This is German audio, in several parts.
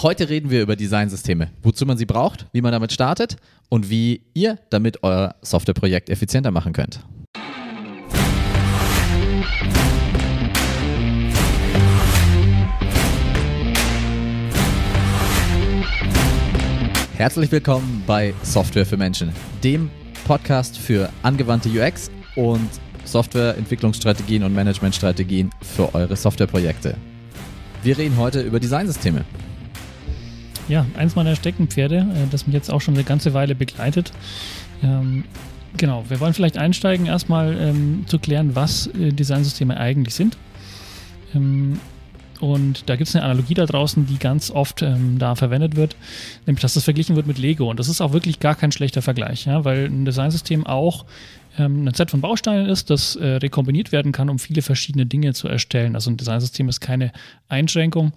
Heute reden wir über Designsysteme, wozu man sie braucht, wie man damit startet und wie ihr damit euer Softwareprojekt effizienter machen könnt. Herzlich willkommen bei Software für Menschen, dem Podcast für angewandte UX und Softwareentwicklungsstrategien und Managementstrategien für eure Softwareprojekte. Wir reden heute über Designsysteme. Ja, eins meiner Steckenpferde, äh, das mich jetzt auch schon eine ganze Weile begleitet. Ähm, genau, wir wollen vielleicht einsteigen, erstmal ähm, zu klären, was äh, Designsysteme eigentlich sind. Ähm, und da gibt es eine Analogie da draußen, die ganz oft ähm, da verwendet wird, nämlich dass das verglichen wird mit Lego. Und das ist auch wirklich gar kein schlechter Vergleich, ja, weil ein Designsystem auch ähm, ein Set von Bausteinen ist, das äh, rekombiniert werden kann, um viele verschiedene Dinge zu erstellen. Also ein Designsystem ist keine Einschränkung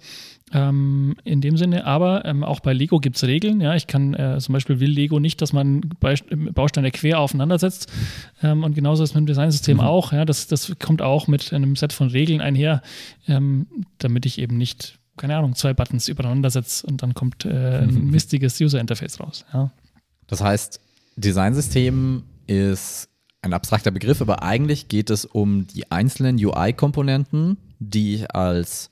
ähm, in dem Sinne, aber ähm, auch bei Lego gibt es Regeln. Ja, ich kann äh, zum Beispiel will Lego nicht, dass man Bausteine quer aufeinander setzt. Ähm, und genauso ist mit dem Designsystem mhm. auch. Ja, das, das kommt auch mit einem Set von Regeln einher, ähm, damit ich eben nicht, keine Ahnung, zwei Buttons übereinander setze und dann kommt äh, ein mhm. mistiges User-Interface raus. Ja. Das heißt, Designsystem ist ein abstrakter Begriff, aber eigentlich geht es um die einzelnen UI-Komponenten, die ich als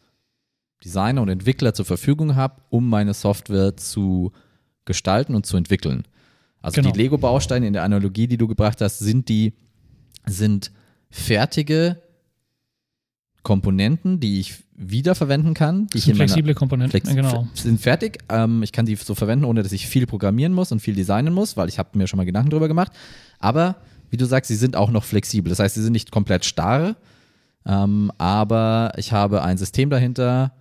Designer und Entwickler zur Verfügung habe, um meine Software zu gestalten und zu entwickeln. Also genau. die Lego-Bausteine in der Analogie, die du gebracht hast, sind die sind fertige Komponenten, die ich wiederverwenden kann. Die das sind flexible Komponenten, Flex genau. Sind fertig. Ähm, ich kann die so verwenden, ohne dass ich viel programmieren muss und viel designen muss, weil ich habe mir schon mal Gedanken darüber gemacht. Aber wie du sagst, sie sind auch noch flexibel. Das heißt, sie sind nicht komplett starr, ähm, aber ich habe ein System dahinter,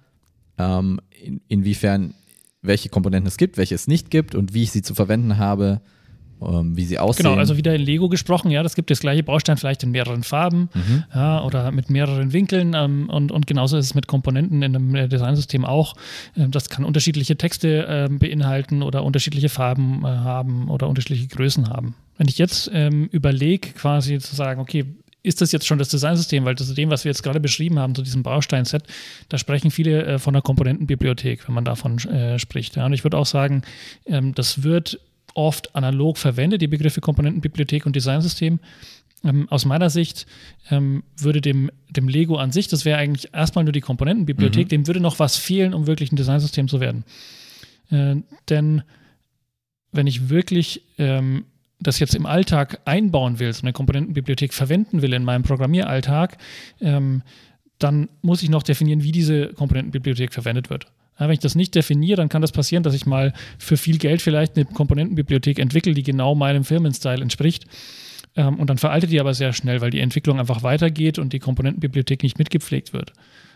ähm, in, inwiefern, welche Komponenten es gibt, welche es nicht gibt und wie ich sie zu verwenden habe, ähm, wie sie aussehen. Genau, also wieder in Lego gesprochen, ja, das gibt das gleiche Baustein vielleicht in mehreren Farben mhm. ja, oder mit mehreren Winkeln ähm, und, und genauso ist es mit Komponenten in einem Designsystem auch. Ähm, das kann unterschiedliche Texte äh, beinhalten oder unterschiedliche Farben äh, haben oder unterschiedliche Größen haben. Wenn ich jetzt ähm, überlege, quasi zu sagen, okay, ist das jetzt schon das Designsystem, weil das dem, was wir jetzt gerade beschrieben haben, zu diesem Bausteinset, da sprechen viele äh, von der Komponentenbibliothek, wenn man davon äh, spricht. Ja. Und ich würde auch sagen, ähm, das wird oft analog verwendet, die Begriffe Komponentenbibliothek und Designsystem. Ähm, aus meiner Sicht ähm, würde dem, dem Lego an sich, das wäre eigentlich erstmal nur die Komponentenbibliothek, mhm. dem würde noch was fehlen, um wirklich ein Designsystem zu werden. Äh, denn wenn ich wirklich ähm, das jetzt im Alltag einbauen will, so eine Komponentenbibliothek verwenden will in meinem Programmieralltag, ähm, dann muss ich noch definieren, wie diese Komponentenbibliothek verwendet wird. Ja, wenn ich das nicht definiere, dann kann das passieren, dass ich mal für viel Geld vielleicht eine Komponentenbibliothek entwickle, die genau meinem Firmenstyle entspricht. Ähm, und dann veraltet die aber sehr schnell, weil die Entwicklung einfach weitergeht und die Komponentenbibliothek nicht mitgepflegt wird.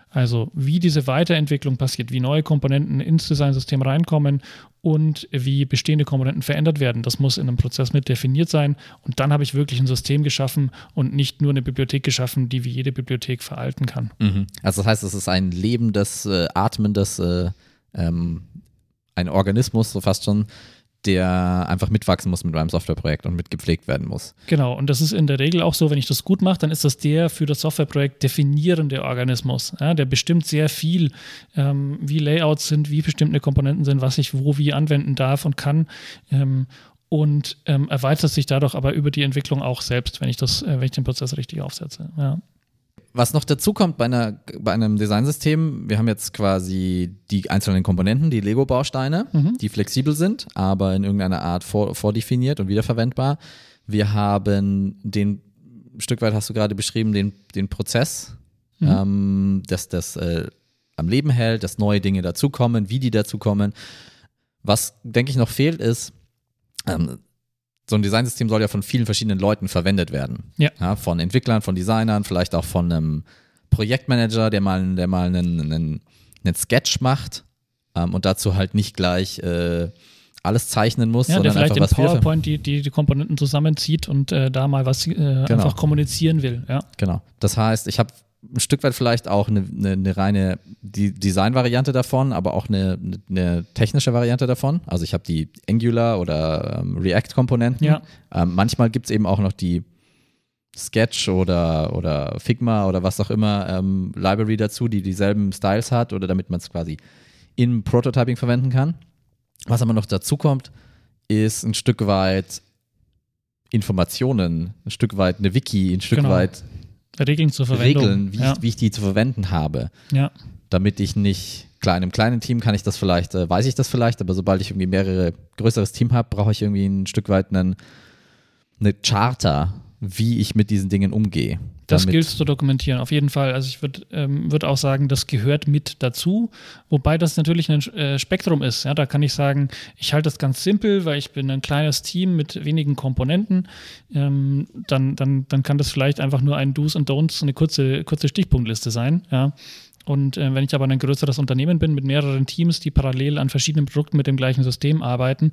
Also wie diese Weiterentwicklung passiert, wie neue Komponenten ins Designsystem reinkommen und wie bestehende Komponenten verändert werden. Das muss in einem Prozess mit definiert sein. Und dann habe ich wirklich ein System geschaffen und nicht nur eine Bibliothek geschaffen, die wie jede Bibliothek veralten kann. Mhm. Also das heißt, es ist ein lebendes, äh, atmendes, äh, ähm, ein Organismus, so fast schon, der einfach mitwachsen muss mit meinem Softwareprojekt und mitgepflegt werden muss. Genau, und das ist in der Regel auch so, wenn ich das gut mache, dann ist das der für das Softwareprojekt definierende Organismus. Ja, der bestimmt sehr viel, ähm, wie Layouts sind, wie bestimmte Komponenten sind, was ich wo wie anwenden darf und kann. Ähm, und ähm, erweitert sich dadurch aber über die Entwicklung auch selbst, wenn ich das, äh, wenn ich den Prozess richtig aufsetze. Ja. Was noch dazu kommt bei, einer, bei einem Designsystem, wir haben jetzt quasi die einzelnen Komponenten, die Lego-Bausteine, mhm. die flexibel sind, aber in irgendeiner Art vor, vordefiniert und wiederverwendbar. Wir haben den, ein Stück weit hast du gerade beschrieben, den, den Prozess, mhm. ähm, dass das äh, am Leben hält, dass neue Dinge dazukommen, wie die dazukommen. Was, denke ich, noch fehlt, ist, ähm, so ein Designsystem soll ja von vielen verschiedenen Leuten verwendet werden. Ja. ja. Von Entwicklern, von Designern, vielleicht auch von einem Projektmanager, der mal, der mal einen, einen, einen Sketch macht ähm, und dazu halt nicht gleich äh, alles zeichnen muss, ja, sondern der vielleicht einfach in PowerPoint die, die, die Komponenten zusammenzieht und äh, da mal was äh, genau. einfach kommunizieren will. Ja. Genau. Das heißt, ich habe ein Stück weit vielleicht auch eine, eine, eine reine Design-Variante davon, aber auch eine, eine, technische Variante davon. Also ich habe die Angular oder ähm, React-Komponenten. Ja. Ähm, manchmal gibt es eben auch noch die Sketch oder, oder Figma oder was auch immer ähm, Library dazu, die dieselben Styles hat oder damit man es quasi im Prototyping verwenden kann. Was aber noch dazu kommt, ist ein Stück weit Informationen, ein Stück weit eine Wiki, ein Stück genau. weit Regeln zur Verwendung. Regeln, wie, ja. ich, wie ich die zu verwenden habe. Ja. Damit ich nicht, klar, in einem kleinen Team kann ich das vielleicht, äh, weiß ich das vielleicht, aber sobald ich irgendwie mehrere, größeres Team habe, brauche ich irgendwie ein Stück weit einen, eine Charter, wie ich mit diesen Dingen umgehe. Das gilt zu dokumentieren, auf jeden Fall. Also ich würde ähm, würd auch sagen, das gehört mit dazu, wobei das natürlich ein äh, Spektrum ist. Ja, da kann ich sagen, ich halte das ganz simpel, weil ich bin ein kleines Team mit wenigen Komponenten. Ähm, dann, dann, dann kann das vielleicht einfach nur ein Do's und Don'ts, eine kurze, kurze Stichpunktliste sein. Ja. Und äh, wenn ich aber ein größeres Unternehmen bin mit mehreren Teams, die parallel an verschiedenen Produkten mit dem gleichen System arbeiten,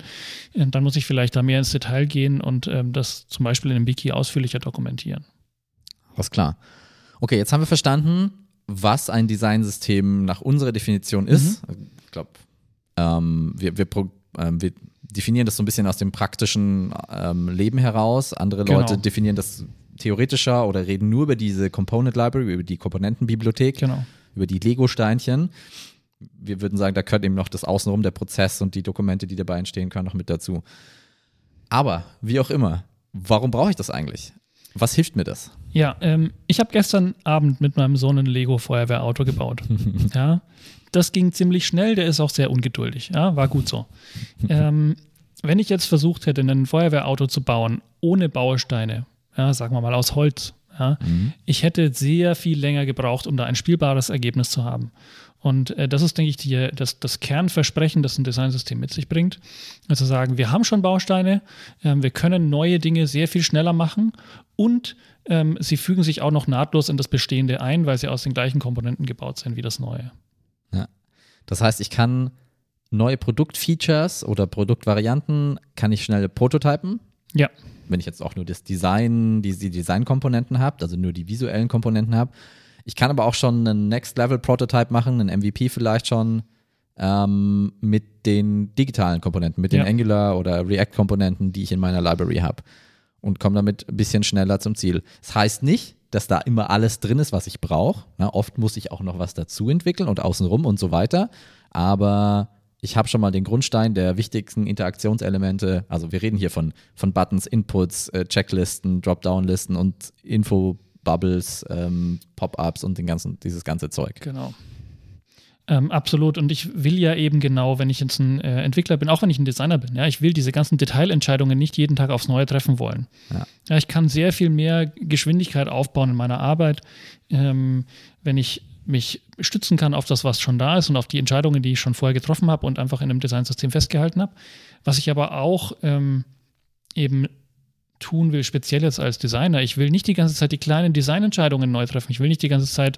äh, dann muss ich vielleicht da mehr ins Detail gehen und äh, das zum Beispiel in einem Wiki ausführlicher dokumentieren. Was klar. Okay, jetzt haben wir verstanden, was ein Designsystem nach unserer Definition ist. Mhm. Ich glaube, ähm, wir, wir, ähm, wir, definieren das so ein bisschen aus dem praktischen ähm, Leben heraus. Andere genau. Leute definieren das theoretischer oder reden nur über diese Component Library, über die Komponentenbibliothek, genau. Über die Lego-Steinchen. Wir würden sagen, da gehört eben noch das Außenrum, der Prozess und die Dokumente, die dabei entstehen können, noch mit dazu. Aber wie auch immer, warum brauche ich das eigentlich? Was hilft mir das? Ja, ähm, ich habe gestern Abend mit meinem Sohn ein Lego-Feuerwehrauto gebaut. ja, das ging ziemlich schnell, der ist auch sehr ungeduldig. Ja, war gut so. ähm, wenn ich jetzt versucht hätte, ein Feuerwehrauto zu bauen, ohne Bausteine, ja, sagen wir mal aus Holz, ja, mhm. ich hätte sehr viel länger gebraucht, um da ein spielbares Ergebnis zu haben. Und äh, das ist, denke ich, die, das, das Kernversprechen, das ein Designsystem mit sich bringt. Also sagen, wir haben schon Bausteine, äh, wir können neue Dinge sehr viel schneller machen und ähm, sie fügen sich auch noch nahtlos in das Bestehende ein, weil sie aus den gleichen Komponenten gebaut sind wie das Neue. Ja. Das heißt, ich kann neue Produktfeatures oder Produktvarianten kann ich schnell prototypen. Ja. Wenn ich jetzt auch nur das Design, die, die Designkomponenten habe, also nur die visuellen Komponenten habe, ich kann aber auch schon einen Next-Level-Prototype machen, einen MVP vielleicht schon ähm, mit den digitalen Komponenten, mit den ja. Angular oder React-Komponenten, die ich in meiner Library habe. Und komme damit ein bisschen schneller zum Ziel. Das heißt nicht, dass da immer alles drin ist, was ich brauche. oft muss ich auch noch was dazu entwickeln und außenrum und so weiter. Aber ich habe schon mal den Grundstein der wichtigsten Interaktionselemente. Also wir reden hier von, von Buttons, Inputs, äh, Checklisten, Dropdown-Listen und Info Bubbles, ähm, Pop-ups und den ganzen, dieses ganze Zeug. Genau. Ähm, absolut. Und ich will ja eben genau, wenn ich jetzt ein äh, Entwickler bin, auch wenn ich ein Designer bin, ja, ich will diese ganzen Detailentscheidungen nicht jeden Tag aufs Neue treffen wollen. Ja. ja ich kann sehr viel mehr Geschwindigkeit aufbauen in meiner Arbeit, ähm, wenn ich mich stützen kann auf das, was schon da ist und auf die Entscheidungen, die ich schon vorher getroffen habe und einfach in einem Designsystem festgehalten habe. Was ich aber auch ähm, eben tun will, speziell jetzt als Designer. Ich will nicht die ganze Zeit die kleinen Designentscheidungen neu treffen. Ich will nicht die ganze Zeit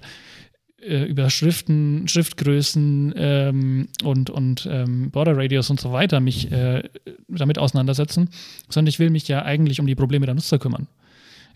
äh, über Schriften, Schriftgrößen ähm, und, und ähm, Border Radius und so weiter mich äh, damit auseinandersetzen, sondern ich will mich ja eigentlich um die Probleme der Nutzer kümmern.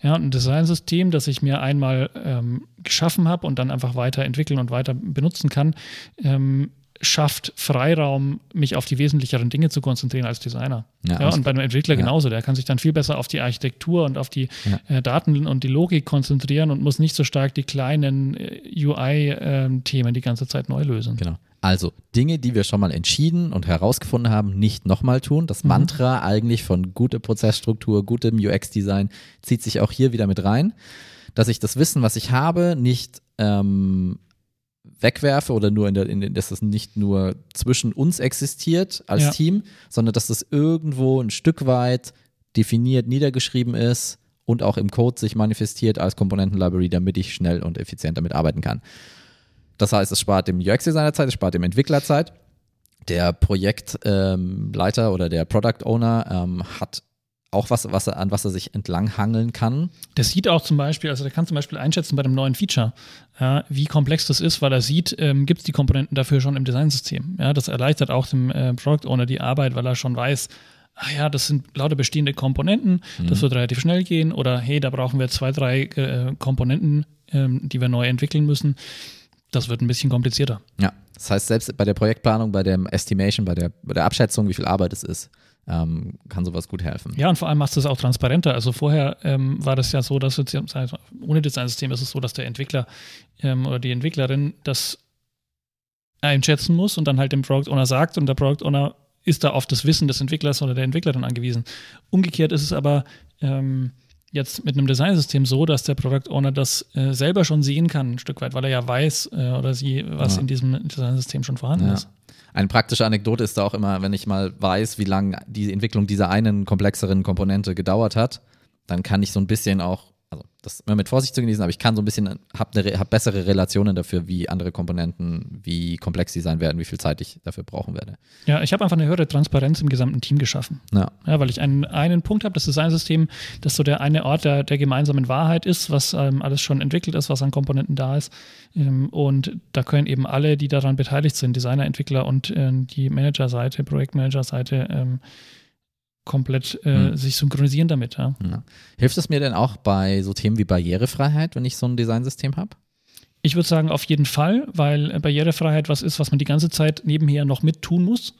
Ja, ein Designsystem, das ich mir einmal ähm, geschaffen habe und dann einfach weiterentwickeln und weiter benutzen kann, ähm, schafft Freiraum, mich auf die wesentlicheren Dinge zu konzentrieren als Designer. Ja, ja und bei einem Entwickler ja. genauso. Der kann sich dann viel besser auf die Architektur und auf die ja. äh, Daten und die Logik konzentrieren und muss nicht so stark die kleinen äh, UI-Themen ähm, die ganze Zeit neu lösen. Genau. Also Dinge, die wir schon mal entschieden und herausgefunden haben, nicht nochmal tun. Das mhm. Mantra eigentlich von guter Prozessstruktur, gutem UX-Design zieht sich auch hier wieder mit rein, dass ich das Wissen, was ich habe, nicht ähm, wegwerfe oder nur in der, in, dass das nicht nur zwischen uns existiert als ja. Team, sondern dass das irgendwo ein Stück weit definiert, niedergeschrieben ist und auch im Code sich manifestiert als Komponenten-Library, damit ich schnell und effizient damit arbeiten kann. Das heißt, es spart dem UX-Designer Zeit, es spart dem Entwickler Zeit. Der Projektleiter ähm, oder der Product Owner ähm, hat auch was, was er, an was er sich entlanghangeln kann. Der sieht auch zum Beispiel, also der kann zum Beispiel einschätzen bei dem neuen Feature, ja, wie komplex das ist, weil er sieht, ähm, gibt es die Komponenten dafür schon im Designsystem. Ja, das erleichtert auch dem äh, Product Owner die Arbeit, weil er schon weiß, ah ja, das sind lauter bestehende Komponenten, mhm. das wird relativ schnell gehen oder hey, da brauchen wir zwei, drei äh, Komponenten, ähm, die wir neu entwickeln müssen. Das wird ein bisschen komplizierter. Ja, das heißt, selbst bei der Projektplanung, bei der Estimation, bei der, bei der Abschätzung, wie viel Arbeit es ist, ähm, kann sowas gut helfen. Ja, und vor allem machst du es auch transparenter. Also vorher ähm, war das ja so, dass jetzt, ohne Designsystem ist es so, dass der Entwickler ähm, oder die Entwicklerin das einschätzen muss und dann halt dem Product Owner sagt und der Product Owner ist da auf das Wissen des Entwicklers oder der Entwicklerin angewiesen. Umgekehrt ist es aber ähm, jetzt mit einem Designsystem so, dass der Product Owner das äh, selber schon sehen kann, ein Stück weit, weil er ja weiß äh, oder sie, was ja. in diesem Designsystem schon vorhanden ja. ist. Eine praktische Anekdote ist da auch immer, wenn ich mal weiß, wie lange die Entwicklung dieser einen komplexeren Komponente gedauert hat, dann kann ich so ein bisschen auch das immer mit Vorsicht zu genießen, aber ich kann so ein bisschen, habe ne, hab bessere Relationen dafür, wie andere Komponenten, wie komplex sie sein werden, wie viel Zeit ich dafür brauchen werde. Ja, ich habe einfach eine höhere Transparenz im gesamten Team geschaffen. Ja. ja weil ich einen, einen Punkt habe, das Designsystem, das so der eine Ort der, der gemeinsamen Wahrheit ist, was ähm, alles schon entwickelt ist, was an Komponenten da ist. Ähm, und da können eben alle, die daran beteiligt sind, Designer, Entwickler und äh, die Managerseite, Projektmanagerseite, ähm, komplett äh, hm. sich synchronisieren damit. Ja. Ja. Hilft es mir denn auch bei so Themen wie Barrierefreiheit, wenn ich so ein Designsystem habe? Ich würde sagen, auf jeden Fall, weil äh, Barrierefreiheit was ist, was man die ganze Zeit nebenher noch mit tun muss.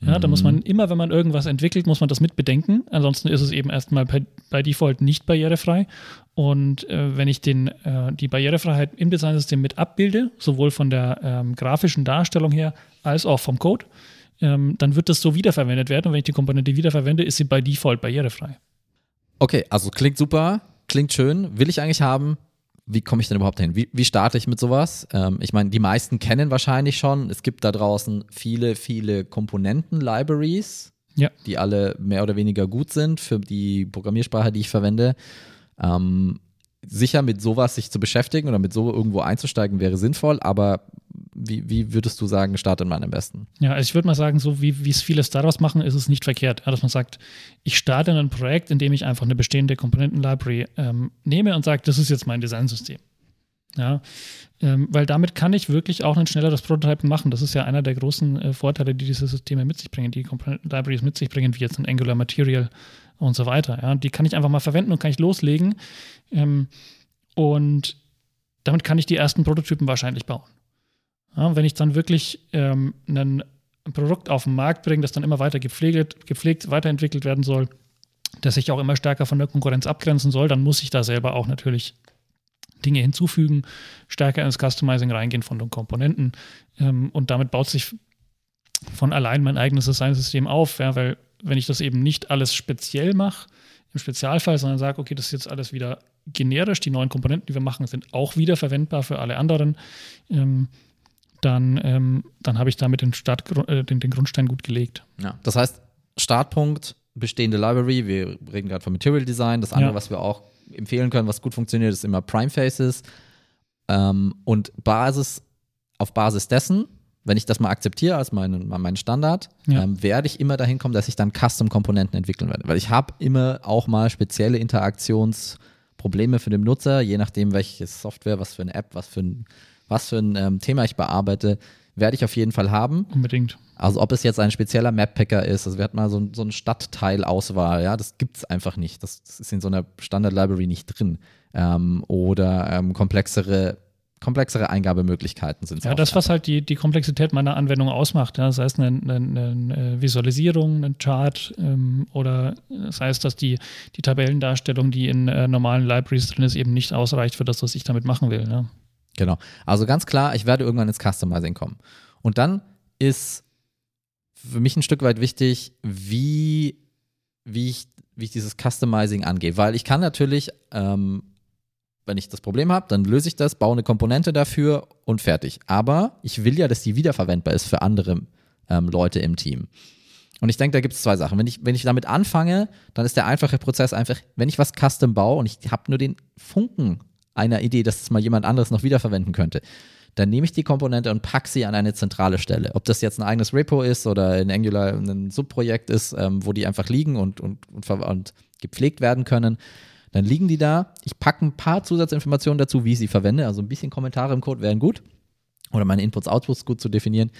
Ja, mhm. da muss man mhm. immer, wenn man irgendwas entwickelt, muss man das mit bedenken. Ansonsten ist es eben erstmal bei, bei Default nicht barrierefrei. Und äh, wenn ich den, äh, die Barrierefreiheit im Designsystem mit abbilde, sowohl von der ähm, grafischen Darstellung her als auch vom Code, ähm, dann wird das so wiederverwendet werden. Und wenn ich die Komponente wiederverwende, ist sie bei Default barrierefrei. Okay, also klingt super, klingt schön, will ich eigentlich haben. Wie komme ich denn überhaupt hin? Wie, wie starte ich mit sowas? Ähm, ich meine, die meisten kennen wahrscheinlich schon. Es gibt da draußen viele, viele Komponenten-Libraries, ja. die alle mehr oder weniger gut sind für die Programmiersprache, die ich verwende. Ähm, sicher mit sowas sich zu beschäftigen oder mit so irgendwo einzusteigen wäre sinnvoll, aber wie, wie würdest du sagen, startet man am besten? Ja, also ich würde mal sagen, so wie es viele Startups machen, ist es nicht verkehrt, dass man sagt, ich starte ein Projekt, in dem ich einfach eine bestehende Komponenten-Library ähm, nehme und sage, das ist jetzt mein Designsystem. Ja, ähm, weil damit kann ich wirklich auch ein schnelleres Prototyping machen. Das ist ja einer der großen äh, Vorteile, die diese Systeme mit sich bringen, die Komponenten-Libraries mit sich bringen, wie jetzt ein Angular Material und so weiter. Ja, die kann ich einfach mal verwenden und kann ich loslegen. Ähm, und damit kann ich die ersten Prototypen wahrscheinlich bauen. Ja, wenn ich dann wirklich ähm, ein Produkt auf den Markt bringe, das dann immer weiter gepflegt, gepflegt, weiterentwickelt werden soll, das sich auch immer stärker von der Konkurrenz abgrenzen soll, dann muss ich da selber auch natürlich Dinge hinzufügen, stärker ins Customizing reingehen von den Komponenten. Ähm, und damit baut sich von allein mein eigenes Designsystem auf, ja, weil wenn ich das eben nicht alles speziell mache, im Spezialfall, sondern sage, okay, das ist jetzt alles wieder generisch, die neuen Komponenten, die wir machen, sind auch wieder verwendbar für alle anderen, ähm, dann, ähm, dann habe ich damit den, Start, äh, den, den Grundstein gut gelegt. Ja, das heißt, Startpunkt, bestehende Library, wir reden gerade von Material Design, das andere, ja. was wir auch empfehlen können, was gut funktioniert, ist immer Prime Faces. Ähm, und Basis, auf Basis dessen, wenn ich das mal akzeptiere als meinen, meinen Standard, ja. ähm, werde ich immer dahin kommen, dass ich dann Custom-Komponenten entwickeln werde. Weil ich habe immer auch mal spezielle Interaktionsprobleme für den Nutzer, je nachdem, welche Software, was für eine App, was für ein was für ein ähm, Thema ich bearbeite, werde ich auf jeden Fall haben. Unbedingt. Also ob es jetzt ein spezieller Map-Packer ist, also wir hatten mal so, so eine Stadtteilauswahl, ja, das gibt es einfach nicht. Das, das, ist in so einer Standard-Library nicht drin. Ähm, oder ähm, komplexere komplexere Eingabemöglichkeiten sind. Ja, das, was halt die, die Komplexität meiner Anwendung ausmacht, ja, sei es eine, eine, eine Visualisierung, ein Chart ähm, oder sei es, dass die, die Tabellendarstellung, die in äh, normalen Libraries drin ist, eben nicht ausreicht für das, was ich damit machen will. Ja. Genau. Also ganz klar, ich werde irgendwann ins Customizing kommen. Und dann ist für mich ein Stück weit wichtig, wie, wie, ich, wie ich dieses Customizing angehe. Weil ich kann natürlich, ähm, wenn ich das Problem habe, dann löse ich das, baue eine Komponente dafür und fertig. Aber ich will ja, dass die wiederverwendbar ist für andere ähm, Leute im Team. Und ich denke, da gibt es zwei Sachen. Wenn ich, wenn ich damit anfange, dann ist der einfache Prozess einfach, wenn ich was custom baue und ich habe nur den Funken einer Idee, dass es mal jemand anderes noch wiederverwenden könnte. Dann nehme ich die Komponente und packe sie an eine zentrale Stelle. Ob das jetzt ein eigenes Repo ist oder in Angular ein Subprojekt ist, ähm, wo die einfach liegen und, und, und, und gepflegt werden können, dann liegen die da. Ich packe ein paar Zusatzinformationen dazu, wie ich sie verwende. Also ein bisschen Kommentare im Code wären gut. Oder meine Inputs, Outputs gut zu definieren.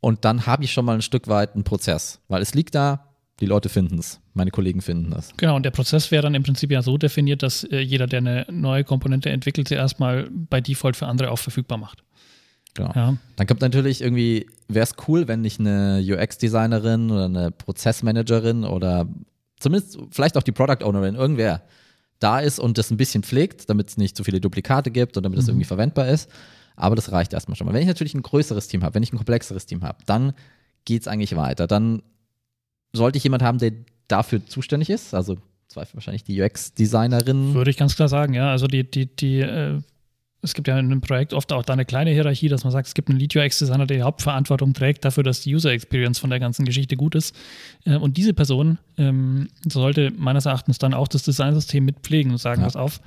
Und dann habe ich schon mal ein Stück weit einen Prozess, weil es liegt da, die Leute finden es, meine Kollegen finden das. Genau, und der Prozess wäre dann im Prinzip ja so definiert, dass äh, jeder, der eine neue Komponente entwickelt, sie erstmal bei Default für andere auch verfügbar macht. Genau. Ja. Dann kommt natürlich irgendwie, wäre es cool, wenn nicht eine UX-Designerin oder eine Prozessmanagerin oder zumindest vielleicht auch die Product Ownerin, irgendwer da ist und das ein bisschen pflegt, damit es nicht zu viele Duplikate gibt und damit es mhm. irgendwie verwendbar ist. Aber das reicht erstmal schon mal. Wenn ich natürlich ein größeres Team habe, wenn ich ein komplexeres Team habe, dann geht es eigentlich weiter. Dann sollte ich jemand haben, der dafür zuständig ist. Also zweifel wahrscheinlich die UX-Designerin. Würde ich ganz klar sagen, ja. Also die, die, die, äh, es gibt ja in einem Projekt oft auch da eine kleine Hierarchie, dass man sagt, es gibt einen Lead-UX-Designer, der die Hauptverantwortung trägt dafür, dass die User-Experience von der ganzen Geschichte gut ist. Äh, und diese Person ähm, sollte meines Erachtens dann auch das Designsystem mitpflegen und sagen, ja. pass auf,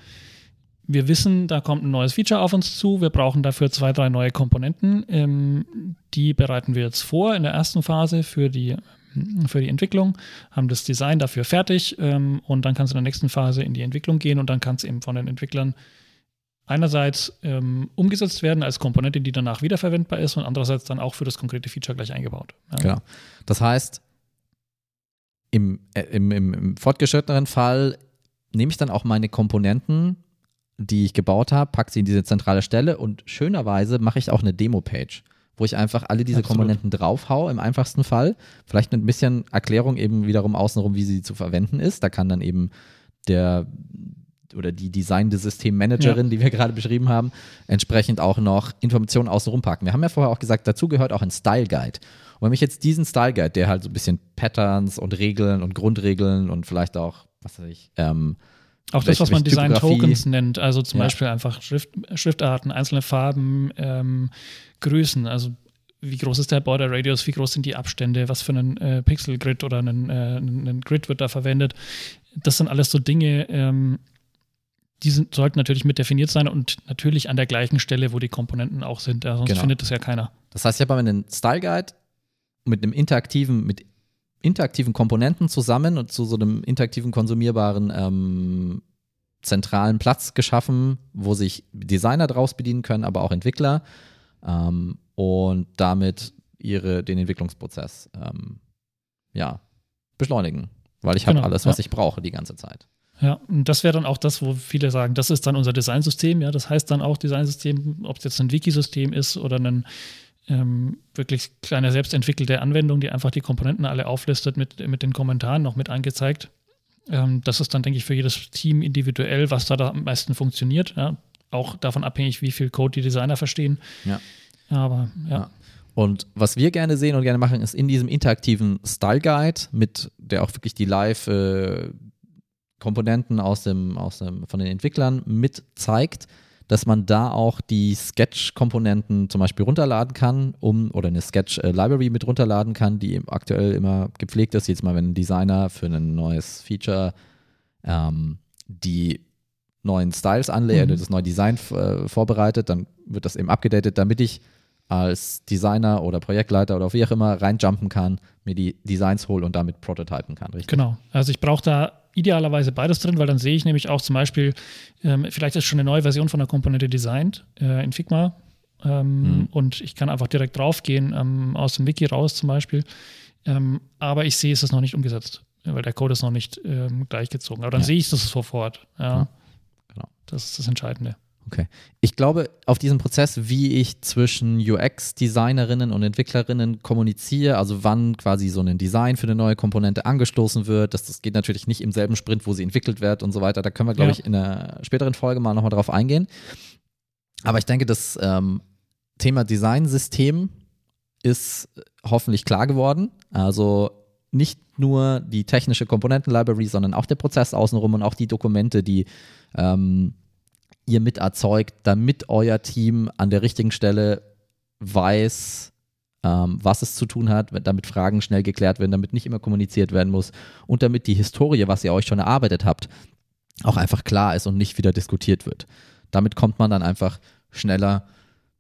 wir wissen, da kommt ein neues Feature auf uns zu. Wir brauchen dafür zwei, drei neue Komponenten. Ähm, die bereiten wir jetzt vor in der ersten Phase für die, für die Entwicklung, haben das Design dafür fertig ähm, und dann kann es in der nächsten Phase in die Entwicklung gehen und dann kann es eben von den Entwicklern einerseits ähm, umgesetzt werden als Komponente, die danach wiederverwendbar ist und andererseits dann auch für das konkrete Feature gleich eingebaut. Ja. Genau. Das heißt, im, äh, im, im, im fortgeschrittenen Fall nehme ich dann auch meine Komponenten die ich gebaut habe, packe sie in diese zentrale Stelle und schönerweise mache ich auch eine Demo-Page, wo ich einfach alle diese Absolut. Komponenten draufhau im einfachsten Fall. Vielleicht mit ein bisschen Erklärung eben wiederum außenrum, wie sie zu verwenden ist. Da kann dann eben der oder die designende Systemmanagerin, ja. die wir gerade beschrieben haben, entsprechend auch noch Informationen außenrum packen. Wir haben ja vorher auch gesagt, dazu gehört auch ein Style Guide. Und wenn ich jetzt diesen Style Guide, der halt so ein bisschen Patterns und Regeln und Grundregeln und vielleicht auch, was weiß ich, ähm, auch das, was man Design Tokens nennt, also zum ja. Beispiel einfach Schrift, Schriftarten, einzelne Farben, ähm, Größen, also wie groß ist der Border Radius, wie groß sind die Abstände, was für einen äh, Pixel Grid oder einen, äh, einen, Grid wird da verwendet. Das sind alles so Dinge, ähm, die sind, sollten natürlich mit definiert sein und natürlich an der gleichen Stelle, wo die Komponenten auch sind. Ja, sonst genau. findet das ja keiner. Das heißt, ich habe einen Style Guide mit einem interaktiven, mit interaktiven Komponenten zusammen und zu so einem interaktiven, konsumierbaren ähm, zentralen Platz geschaffen, wo sich Designer draus bedienen können, aber auch Entwickler ähm, und damit ihre, den Entwicklungsprozess ähm, ja, beschleunigen. Weil ich habe genau, alles, was ja. ich brauche die ganze Zeit. Ja, und das wäre dann auch das, wo viele sagen, das ist dann unser Designsystem. Ja, das heißt dann auch Designsystem, ob es jetzt ein Wiki-System ist oder ein ähm, wirklich kleine selbstentwickelte Anwendung, die einfach die Komponenten alle auflistet mit, mit den Kommentaren noch mit angezeigt. Ähm, das ist dann, denke ich, für jedes Team individuell, was da, da am meisten funktioniert. Ja? Auch davon abhängig, wie viel Code die Designer verstehen. Ja. Aber ja. ja. Und was wir gerne sehen und gerne machen, ist in diesem interaktiven Style Guide, mit der auch wirklich die Live äh, Komponenten aus dem, aus dem, von den Entwicklern mit zeigt, dass man da auch die Sketch-Komponenten zum Beispiel runterladen kann, um oder eine Sketch-Library mit runterladen kann, die aktuell immer gepflegt ist. Jedes Mal, wenn ein Designer für ein neues Feature ähm, die neuen Styles anlegt, mhm. das neue Design äh, vorbereitet, dann wird das eben abgedatet, damit ich als Designer oder Projektleiter oder wie auch immer reinjumpen kann, mir die Designs hole und damit prototypen kann, richtig? Genau. Also ich brauche da idealerweise beides drin, weil dann sehe ich nämlich auch zum Beispiel, ähm, vielleicht ist schon eine neue Version von der Komponente designt äh, in Figma ähm, mhm. und ich kann einfach direkt draufgehen ähm, aus dem Wiki raus zum Beispiel. Ähm, aber ich sehe, es ist noch nicht umgesetzt, weil der Code ist noch nicht ähm, gleichgezogen. Aber dann ja. sehe ich das sofort. Ja. ja. Genau. Das ist das Entscheidende. Okay. Ich glaube, auf diesen Prozess, wie ich zwischen UX-Designerinnen und Entwicklerinnen kommuniziere, also wann quasi so ein Design für eine neue Komponente angestoßen wird, das, das geht natürlich nicht im selben Sprint, wo sie entwickelt wird und so weiter. Da können wir, glaube ja. ich, in einer späteren Folge mal nochmal drauf eingehen. Aber ich denke, das ähm, Thema Designsystem ist hoffentlich klar geworden. Also nicht nur die technische Komponenten-Library, sondern auch der Prozess außenrum und auch die Dokumente, die ähm, ihr mit erzeugt, damit euer Team an der richtigen Stelle weiß, ähm, was es zu tun hat, damit Fragen schnell geklärt werden, damit nicht immer kommuniziert werden muss und damit die Historie, was ihr euch schon erarbeitet habt, auch einfach klar ist und nicht wieder diskutiert wird. Damit kommt man dann einfach schneller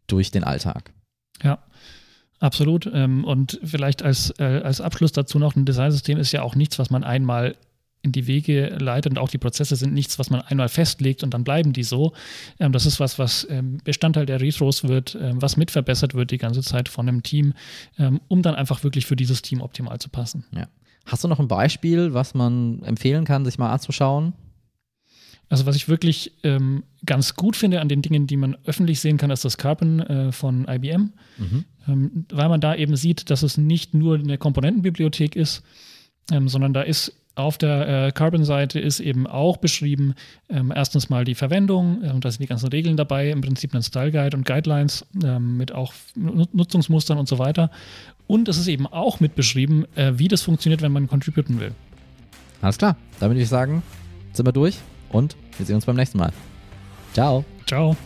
durch den Alltag. Ja. Absolut. Ähm, und vielleicht als, äh, als Abschluss dazu noch, ein Designsystem ist ja auch nichts, was man einmal in die Wege leitet und auch die Prozesse sind nichts, was man einmal festlegt und dann bleiben die so. Ähm, das ist was, was ähm, Bestandteil der Retros wird, ähm, was mitverbessert wird die ganze Zeit von einem Team, ähm, um dann einfach wirklich für dieses Team optimal zu passen. Ja. Hast du noch ein Beispiel, was man empfehlen kann, sich mal anzuschauen? Also was ich wirklich ähm, ganz gut finde an den Dingen, die man öffentlich sehen kann, ist das Carbon äh, von IBM, mhm. ähm, weil man da eben sieht, dass es nicht nur eine Komponentenbibliothek ist, ähm, sondern da ist Auf der äh, Carbon-Seite ist eben auch beschrieben, ähm, erstens mal die Verwendung, äh, da sind die ganzen Regeln dabei, im Prinzip ein Style Guide und Guidelines ähm, mit auch Nutzungsmustern und so weiter. Und es ist eben auch mit beschrieben, äh, wie das funktioniert, wenn man contributen will. Alles klar, damit würde ich sagen, sind wir durch und wir sehen uns beim nächsten Mal. Ciao. Ciao.